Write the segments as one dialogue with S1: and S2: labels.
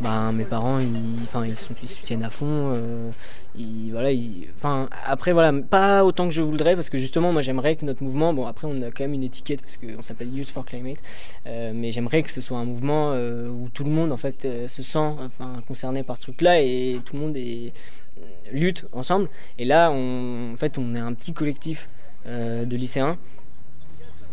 S1: ben, mes parents, ils, ils, soutiennent à fond. ils, voilà, après, voilà, pas autant que je voudrais, parce que justement, moi, j'aimerais que notre mouvement, bon, après, on a quand même une étiquette, parce qu'on s'appelle Youth for Climate, mais j'aimerais que ce soit un mouvement où tout le monde, en fait, se sent concerné par ce truc-là et tout le monde lutte ensemble. Et là, on, en fait, on est un petit collectif de lycéens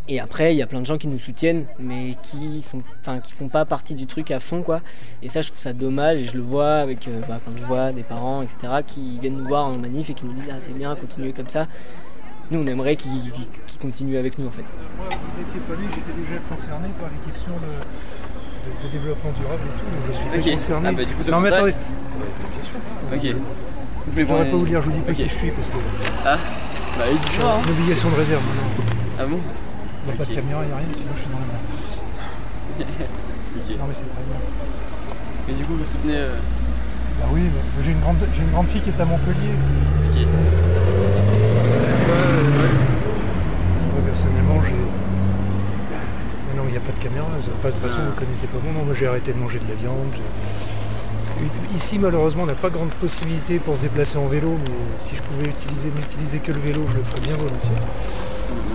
S1: et après, il y a plein de gens qui nous soutiennent, mais qui sont, enfin, qui font pas partie du truc à fond, quoi. Et ça, je trouve ça dommage. Et je le vois avec, euh, bah, quand je vois des parents, etc., qui viennent nous voir en manif et qui nous disent ah c'est bien, continuez comme ça. Nous, on aimerait qu'ils continuent avec nous, en fait.
S2: Moi, vous n'étiez pas né, j'étais déjà concerné par les questions de, développement durable et tout. Donc je suis très concerné.
S3: Ah bah, du coup,
S2: non, mais attendez.
S3: bien sûr. Ok.
S2: Vous voulez pas vous dire, je vous dis pas qui je suis parce que.
S3: Ah, bah, il dit
S2: hein. Une obligation de réserve
S3: Ah bon?
S2: Il n'y a pas de caméra, il n'y a rien, sinon je suis dans la merde. Non mais c'est très bien.
S3: Mais du coup vous soutenez... Euh...
S2: Bah oui, bah, j'ai une, grande, une grande fille qui est à Montpellier.
S3: Ok.
S2: Moi personnellement j'ai... Mais non, il n'y a pas de caméra. Enfin, de toute façon, vous ne connaissez pas mon nom. Moi j'ai arrêté de manger de la viande. Ici, malheureusement, on n'a pas grande possibilité pour se déplacer en vélo, mais si je pouvais utiliser, n'utiliser que le vélo, je le ferais bien volontiers.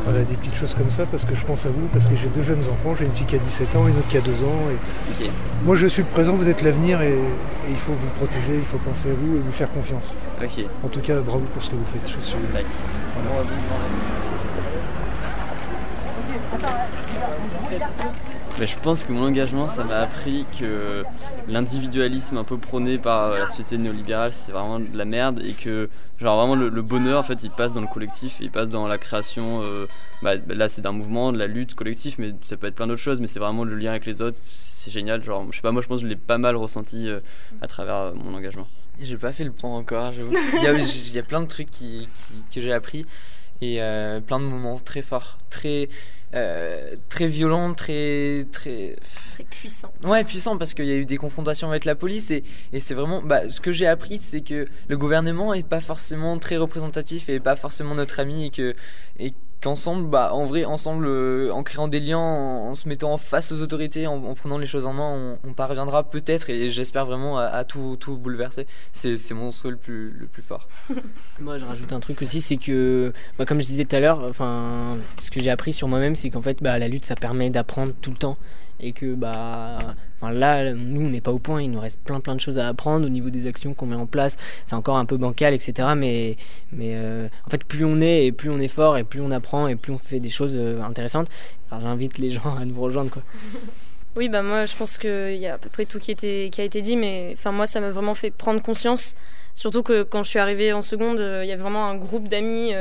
S2: Voilà, des petites choses comme ça parce que je pense à vous, parce que j'ai deux jeunes enfants, j'ai une fille qui a 17 ans et une autre qui a 2 ans. Et Moi je suis le présent, vous êtes l'avenir et, il faut vous protéger, il faut penser à vous et vous faire confiance. En tout cas, bravo pour ce que vous faites. Je suis...
S3: je pense que mon engagement, ça m'a appris que l'individualisme un peu prôné par la société néolibérale, c'est vraiment de la merde et que genre vraiment le, bonheur, en fait, il passe dans le collectif, il passe dans la création. Euh, bah, là, c'est d'un mouvement, de la lutte collective, mais ça peut être plein d'autres choses. Mais c'est vraiment le lien avec les autres, c'est génial. Genre, je sais pas, moi, je pense que je l'ai pas mal ressenti euh, à travers euh, mon engagement.
S4: J'ai pas fait le point encore, il, y y a plein de trucs qui, que j'ai appris et plein de moments très forts, très euh, très violent, très
S5: très très puissant.
S4: Ouais, puissant parce qu'il y a eu des confrontations avec la police et, et c'est vraiment bah, ce que j'ai appris, c'est que le gouvernement est pas forcément très représentatif et pas forcément notre ami et que et qu'ensemble, bah, en vrai, ensemble, euh, en créant des liens, en, se mettant face aux autorités, en, prenant les choses en main, on, parviendra peut-être, et j'espère vraiment, à, tout, tout, bouleverser. C'est mon souhait le plus, fort.
S1: Moi, je rajoute un truc aussi, c'est que, bah, comme je disais tout à l'heure, ce que j'ai appris sur moi-même, c'est qu'en fait, bah, la lutte, ça permet d'apprendre tout le temps et que bah enfin là nous on n'est pas au point. Il nous reste plein plein de choses à apprendre au niveau des actions qu'on met en place. C'est encore un peu bancal etc mais mais euh, en fait plus on est et plus on est fort et plus on apprend et plus on fait des choses euh, intéressantes. Alors j'invite les gens à nous rejoindre quoi.
S5: Oui bah moi je pense qu'il y a à peu près tout qui, était, qui a été dit mais enfin moi ça m'a vraiment fait prendre conscience. Surtout que quand je suis arrivée en seconde euh, il y avait vraiment un groupe d'amis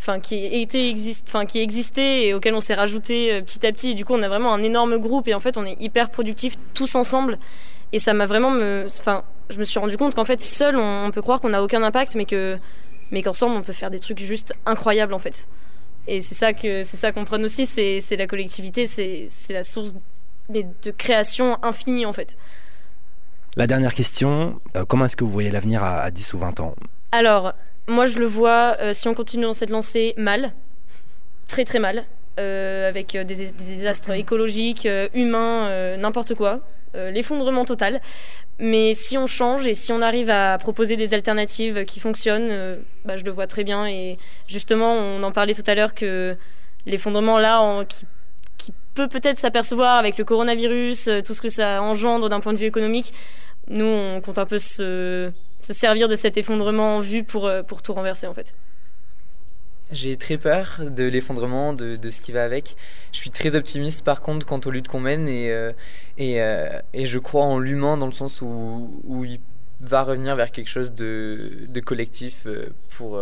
S5: enfin qui était existe enfin qui existait et auquel on s'est rajouté euh, petit à petit. Du coup on a vraiment un énorme groupe et en fait on est hyper productifs tous ensemble. Et ça m'a vraiment me enfin je me suis rendu compte qu'en fait seul on, peut croire qu'on n'a aucun impact mais que mais qu'ensemble on peut faire des trucs juste incroyables en fait. Et c'est ça que c'est ça qu'on prenne aussi c'est la collectivité c'est la source de création infinie en fait.
S6: La dernière question, euh, comment est-ce que vous voyez l'avenir à, à 10 ou 20 ans?
S5: Alors, moi, je le vois, euh, si on continue dans cette lancée, mal. Très, très mal. Euh, avec euh, des, désastres écologiques, humains, n'importe quoi. L'effondrement total. Mais si on change et si on arrive à proposer des alternatives qui fonctionnent, bah, je le vois très bien. Et justement, on en parlait tout à l'heure que l'effondrement là, qui, qui, peut peut-être s'apercevoir avec le coronavirus, tout ce que ça engendre d'un point de vue économique, nous, on compte un peu se se servir de cet effondrement en vue pour, euh, pour tout renverser en fait.
S4: J'ai très peur de l'effondrement, de, de, ce qui va avec. Je suis très optimiste par contre quant aux luttes qu'on mène et, euh, et, euh, et, je crois en l'humain dans le sens où, où il va revenir vers quelque chose de, de collectif pour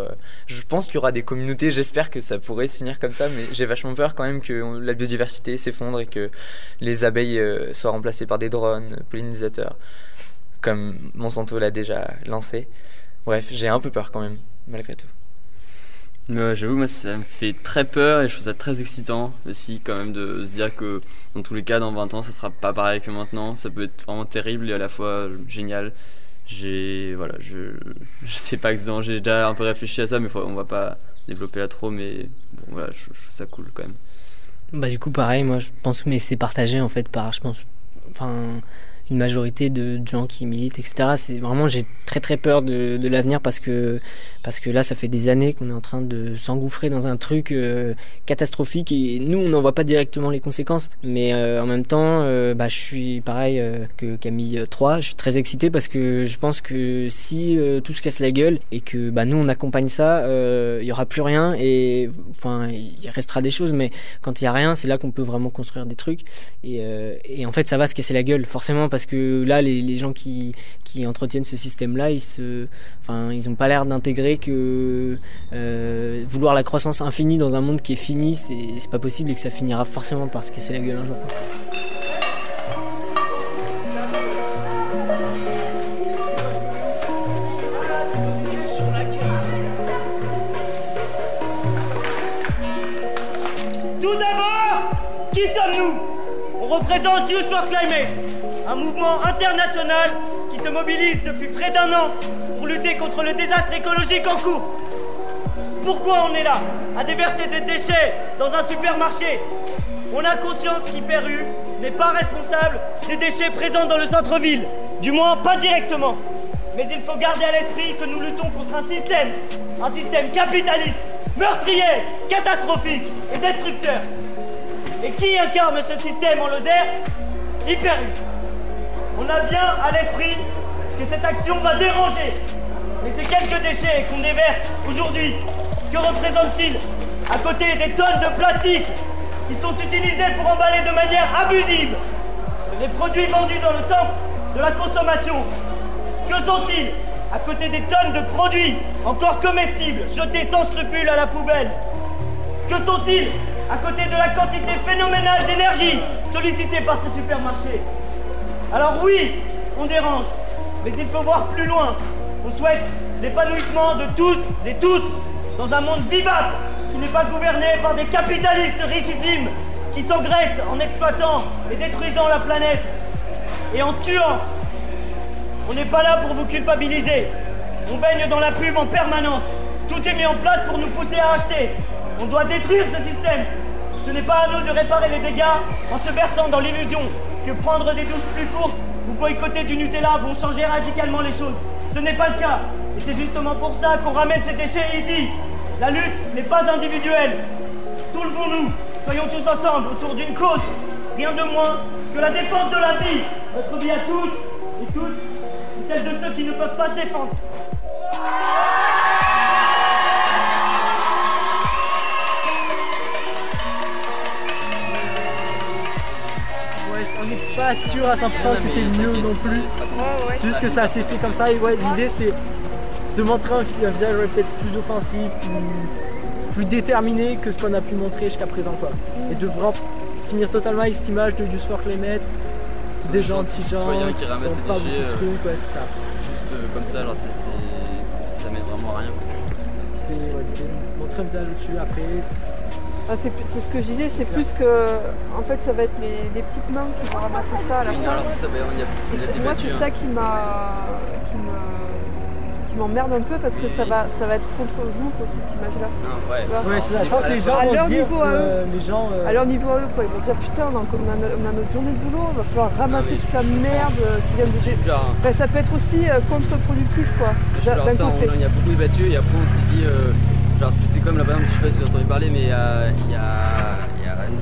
S4: je pense qu'il y aura des communautés j'espère que ça pourrait se finir comme ça mais j'ai vachement peur quand même que la biodiversité s'effondre et que les abeilles soient remplacées par des drones pollinisateurs comme Monsanto l'a déjà lancé. Bref, j'ai un peu peur quand même, malgré tout.
S3: J'avoue, moi, ça me fait très peur et je trouve ça très excitant aussi, quand même, de se dire que dans tous les cas, dans 20 ans, ça sera pas pareil que maintenant. Ça peut être vraiment terrible et à la fois génial. J'ai. Voilà, je, je sais pas exactement, j'ai déjà un peu réfléchi à ça, mais on va pas développer là trop, mais bon, voilà, je, je, trouve ça cool quand même.
S1: Bah, du coup, pareil, moi, je pense que mais c'est partagé en fait par, je pense, enfin une majorité de, gens qui militent, etc. C'est vraiment, j'ai très très peur de, l'avenir parce que, parce que là, ça fait des années qu'on est en train de s'engouffrer dans un truc euh, catastrophique et nous, on n'en voit pas directement les conséquences. Mais euh, en même temps, euh, bah, je suis pareil que Camille 3, je suis très excité parce que je pense que si tout se casse la gueule et que bah, nous, on accompagne ça, il y aura plus rien et enfin, il restera des choses, mais quand il y a rien, c'est là qu'on peut vraiment construire des trucs et, et en fait, ça va se casser la gueule forcément parce que là, les, gens qui, entretiennent ce système-là, ils se, enfin, ils ont pas l'air d'intégrer que euh, vouloir la croissance infinie dans un monde qui est fini, c'est pas possible et que ça finira forcément par se casser la gueule un jour.
S7: Tout d'abord, qui sommes-nous? On représente Youth for Climate, un mouvement international qui se mobilise depuis près d'un an pour lutter contre le désastre écologique en cours. Pourquoi on est là À déverser des déchets dans un supermarché? On a conscience qu'Hyperu n'est pas responsable des déchets présents dans le centre-ville. Du moins, pas directement. Mais il faut garder à l'esprit que nous luttons contre un système, un système capitaliste, meurtrier, catastrophique et destructeur. Et qui incarne ce système en Lozère? Hyperu. On a bien à l'esprit que cette action va déranger. Mais ces quelques déchets qu'on déverse aujourd'hui, que représentent-ils? À côté des tonnes de plastique qui sont utilisés pour emballer de manière abusive les produits vendus dans le temple de la consommation. Que sont-ils? À côté des tonnes de produits encore comestibles jetés sans scrupule à la poubelle. Que sont-ils? À côté de la quantité phénoménale d'énergie sollicitée par ce supermarché Alors oui, on dérange, mais il faut voir plus loin. On souhaite l'épanouissement de tous et toutes dans un monde vivable qui n'est pas gouverné par des capitalistes richissimes qui s'engraissent en exploitant et détruisant la planète et en tuant. On n'est pas là pour vous culpabiliser. On baigne dans la pub en permanence. Tout est mis en place pour nous pousser à acheter. On doit détruire ce système. Ce n'est pas à nous de réparer les dégâts en se berçant dans l'illusion que prendre des douches plus courtes ou boycotter du Nutella vont changer radicalement les choses. Ce n'est pas le cas. Et c'est justement pour ça qu'on ramène ces déchets ici. La lutte n'est pas individuelle. Soulevons-nous, soyons tous ensemble autour d'une cause. Rien de moins que la défense de la vie. Notre vie à tous et toutes, et celle de ceux qui ne peuvent pas se défendre.
S2: Pas sûr à 100% que c'était mieux non plus. C'est juste que ça s'est fait comme ça et ouais, l'idée c'est de montrer un, visage peut-être plus offensif, plus, plus déterminé que ce qu'on a pu montrer jusqu'à présent quoi. Et de vraiment finir totalement avec cette image de Use for Climate, des gens
S3: gentils
S2: gens
S3: qui
S2: qui
S3: ramassent des
S2: pas
S3: déchets,
S2: beaucoup de
S3: euh,
S2: trucs, ouais, c'est ça.
S3: Juste euh, comme ça, genre, c'est, c'est- ça mène vraiment à rien.
S2: C'est ouais, montrer un visage au-dessus après.
S8: Ah, c'est ce que je disais, c'est plus que. En fait, ça va être les, les petites mains qui vont ramasser ça à la fin. Et moi, c'est
S3: hein.
S8: ça qui m'a. qui me- qui m'emmerde un peu parce que ça va, ça va être contre vous aussi cette image-là.
S3: Non, ouais.
S2: Ouais, c'est ça. Je pense que les gens
S8: À
S2: vont
S8: leur niveau, à
S2: euh, les gens. euh,
S8: À leur niveau à eux, quoi. Ils vont se dire putain, on a, encore- on a no- on a notre journée de boulot, il va falloir ramasser
S3: mais-
S8: toute la merde qui vient de.
S3: Hein.
S8: Ça peut être aussi euh, contre-productif, quoi. D'un côté.
S3: il y a beaucoup de battus et après on s'est dit, euh, genre là par je sais pas si vous avez entendu parler, mais euh, il y, a,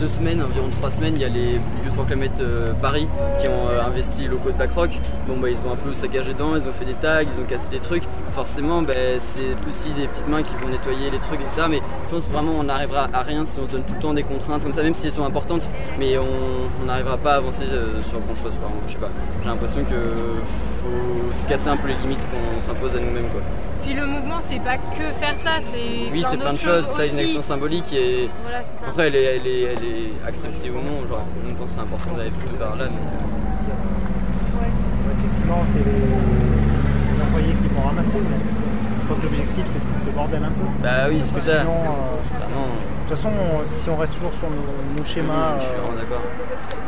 S3: deux semaines, environ trois semaines, il y a les for Climate euh, Paris qui ont euh, investi les locaux de BlackRock. Bon bah ils ont un peu saccagé dedans, ils ont fait des tags, ils ont cassé des trucs. Forcément, ben, c'est aussi des petites mains qui vont nettoyer les trucs, etc. Mais je pense vraiment on n'arrivera à rien si on se donne tout le temps des contraintes comme ça, même si elles sont importantes, mais on n'arrivera pas à avancer sur grand chose. je sais pas. J'ai l'impression que faut se casser un peu les limites qu'on s'impose à nous-mêmes quoi.
S9: Puis le mouvement, c'est pas que faire ça, c'est
S3: Oui, c'est plein de choses, ça, une action symbolique et
S9: Voilà, c'est ça.
S3: après elle est, elle, est, elle est acceptée ou non, genre on pense que c'est important d'aller plutôt vers là. Mais...
S2: Ouais, effectivement, c'est les, les employés qui vont ramasser, mais je crois que l'objectif c'est de foutre le bordel un peu.
S3: Bah oui, c'est ça.
S2: Sinon, euh, de toute façon, on- si on reste toujours sur nos, nos schémas,
S3: je suis
S2: euh,
S3: vraiment d'accord.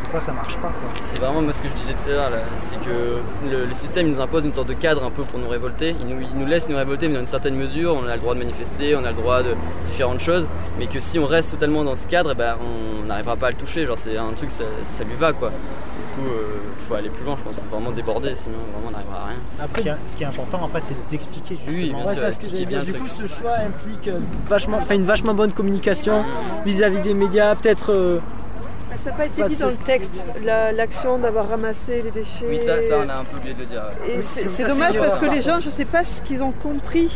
S2: des fois ça marche pas.
S3: C'est vraiment moi ce que je disais tout à l'heure c'est que le, le système nous impose une sorte de cadre un peu pour nous révolter. Il nous, il nous laisse nous révolter mais dans une certaine mesure, on a le droit de manifester, on a le droit de différentes choses, mais que si on reste totalement dans ce cadre, eh ben, on n'arrivera pas à le toucher. Genre c'est un truc, ça, ça lui va quoi. coup, il faut aller plus loin, je pense. Il faut vraiment déborder, sinon vraiment on n'arrivera à rien.
S10: Après, ce qui est, ce qui est important, après, c'est d'expliquer justement.
S3: Oui, bien
S11: Ouais,
S3: sûr,
S11: ça, ce que
S3: bien
S11: Du coup, ce choix implique euh, vachement, enfin, une vachement bonne communication vis-à-vis des médias, peut-être. euh,
S8: Ça n'a pas été dit dans le texte, la- l'action d'avoir ramassé les déchets.
S3: Oui, ça, ça, on a un peu oublié de le dire.
S11: Oui,
S8: c'est dommage parce que
S11: par
S8: les gens, je sais pas ce qu'ils ont compris.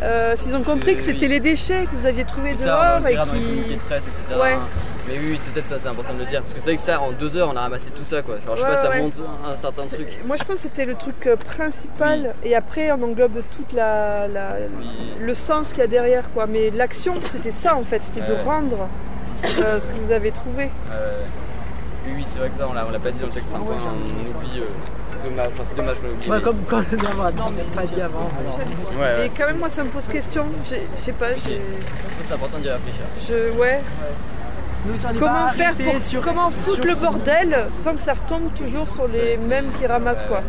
S8: Euh, S'ils ont compris que
S3: oui.
S8: c'était les déchets que vous aviez trouvés
S3: Ça, on
S8: dehors et qui.
S3: de presse, etc.
S8: Ouais.
S3: hein. Mais oui, oui, c'est peut-être ça, c'est important de le dire. Parce que c'est vrai que ça, en deux heures, on a ramassé tout ça, quoi. Genre, je sais
S8: Ouais,
S3: pas, ça
S8: ouais.
S3: monte un certain truc.
S8: Moi je pense que c'était le truc euh, principal et après on englobe toute la, la-
S3: Oui.
S8: le sens qu'il y a derrière quoi. Mais l'action c'était ça en fait, c'était de rendre euh, ce que vous avez trouvé.
S3: Oui, oui, c'est vrai que ça, on l'a, on l'a pas dit dans le texte, c'est un point, on oublie. euh, dommage, enfin, c'est dommage, on
S11: ouais,
S3: mais-
S11: comme quand le maire m'a dit, on n'a pas dit avant. alors.
S3: Ouais, ouais.
S8: Et quand même moi ça me pose question. J'ai- Je sais pas, j'ai-
S3: Je trouve c'est important d'y réfléchir.
S8: je ouais. Comment
S11: pas
S8: faire pour
S11: sur-
S8: comment
S11: sur
S8: foutre le bordel sans que ça retombe toujours sur les mêmes qui ramassent quoi.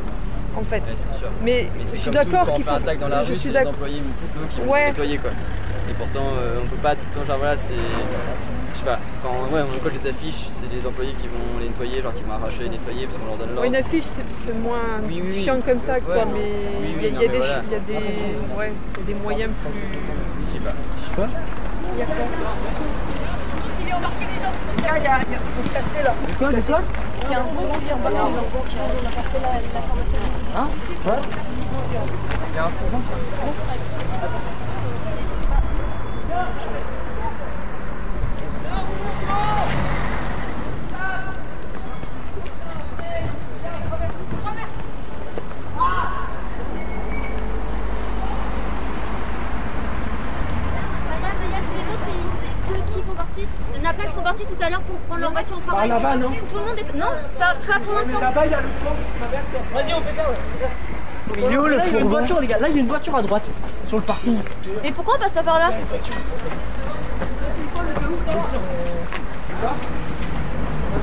S8: En fait.
S3: Ouais, c'est sûr.
S8: Mais, je suis d'accord qu'il
S3: fait
S8: faut.
S3: un tag dans la
S8: je
S3: rue,
S8: suis
S3: c'est les
S8: d'accord.
S3: employés municipaux qui vont
S8: Ouais.
S3: nettoyer quoi. Et pourtant, euh, on peut pas tout le temps, genre voilà, c'est. Je sais pas, quand ouais, on colle les affiches, c'est les employés qui vont les nettoyer, genre qui vont arracher et nettoyer parce qu'on leur donne l'ordre.
S8: une affiche c'est moins
S3: Oui, oui, oui.
S8: chiant comme tag
S3: Ouais,
S8: quoi,
S3: non.
S8: mais
S3: Oui, oui,
S8: il y a-
S3: non,
S8: il y, a
S3: voilà.
S8: il y a des ouais, il y a moyens plus.
S3: Je sais pas.
S8: Il y a
S11: de quoi
S12: Maya, Maya, tous les autres, ils- c'est ceux qui sont partis, il y en a plein qui sont partis tout à l'heure pour prendre leur voiture au travail.
S11: là-bas, non
S12: Tout le monde est. Non, pas, pas pour l'instant.
S11: Là-bas, il y a le pont qui traverse.
S10: Vas-y, on fait ça, ouais.
S11: Il est où le Là, il y a une voiture, les gars. Là, il y a une voiture à droite, sur le parking.
S12: Mais pourquoi on passe pas par là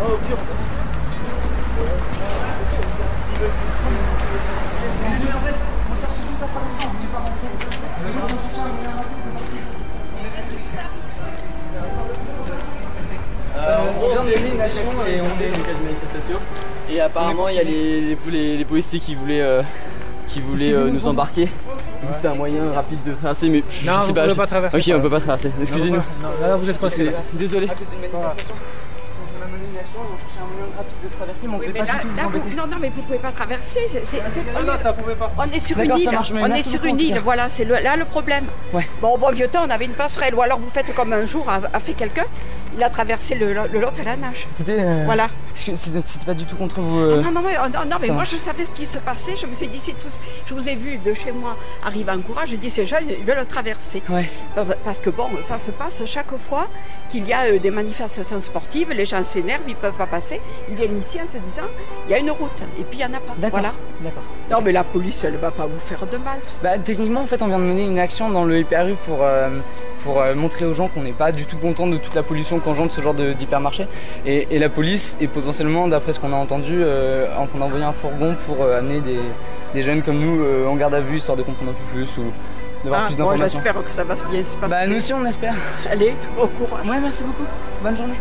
S3: Euh, Il y a les, les, les- les policiers qui voulaient, euh, qui voulaient euh, nous embarquer. Coup, C'était un moyen rapide de traverser, mais je
S2: Non,
S3: sais pas.
S2: pouvez
S3: je-
S2: pas traverser
S3: Ok, on peut pas traverser. Excusez-nous.
S2: Non, là, vous êtes coincé là.
S3: Désolé.
S4: cause d'une manifestation. Quand on a mené une action, on cherchait un moyen rapide de traverser, mais on
S13: Oui,
S4: ne
S13: mais
S4: pas
S13: là,
S4: du tout vous
S13: là, vous-
S4: embêter.
S13: non, non, mais vous pouvez pas traverser.
S4: Ah non, ça pouvait pas.
S13: on est sur une île.
S4: marche,
S13: on est sur une île. Voilà, c'est là le problème.
S4: Ouais.
S13: Bon, au bon vieux temps, on avait une passerelle. Ou alors vous faites comme un jour a, a fait quelqu'un. Il a traversé le, le lot à la nage.
S4: Écoutez, euh,
S13: Voilà.
S4: parce que c'était pas du tout contre vous. euh,
S13: Non, non, mais, oh, non, non, mais moi je savais ce qui se passait. Je me suis dit, c'est. Je vous ai vu de chez moi arriver en courage. J'ai dit, ces jeunes, ils veulent le traverser.
S4: Ouais.
S13: Euh, Parce que bon, ça se passe chaque fois qu'il y a euh, des manifestations sportives. Les gens s'énervent, ils peuvent pas passer. Ils viennent ici en se disant, il y a une route. Et puis il n'y en a pas.
S4: D'accord.
S13: Voilà.
S4: D'accord.
S13: Non, mais la police, elle va pas vous faire de mal.
S4: Bah, techniquement, en fait, on vient de mener une action dans le hyper pour, pour euh, montrer aux gens qu'on n'est pas du tout content de toute la pollution qu'engendre ce genre d'hypermarché. Et, et la police est potentiellement, d'après ce qu'on a entendu, euh, en train d'envoyer un fourgon pour euh, amener des, des jeunes comme nous en garde à vue, histoire de comprendre un peu plus ou d'avoir
S13: Ah,
S4: plus
S13: bon,
S4: d'informations.
S13: j'espère que ça va bien se passer.
S4: Bah, nous aussi, on espère.
S13: Allez, au courage.
S4: Ouais, merci beaucoup. Bonne journée.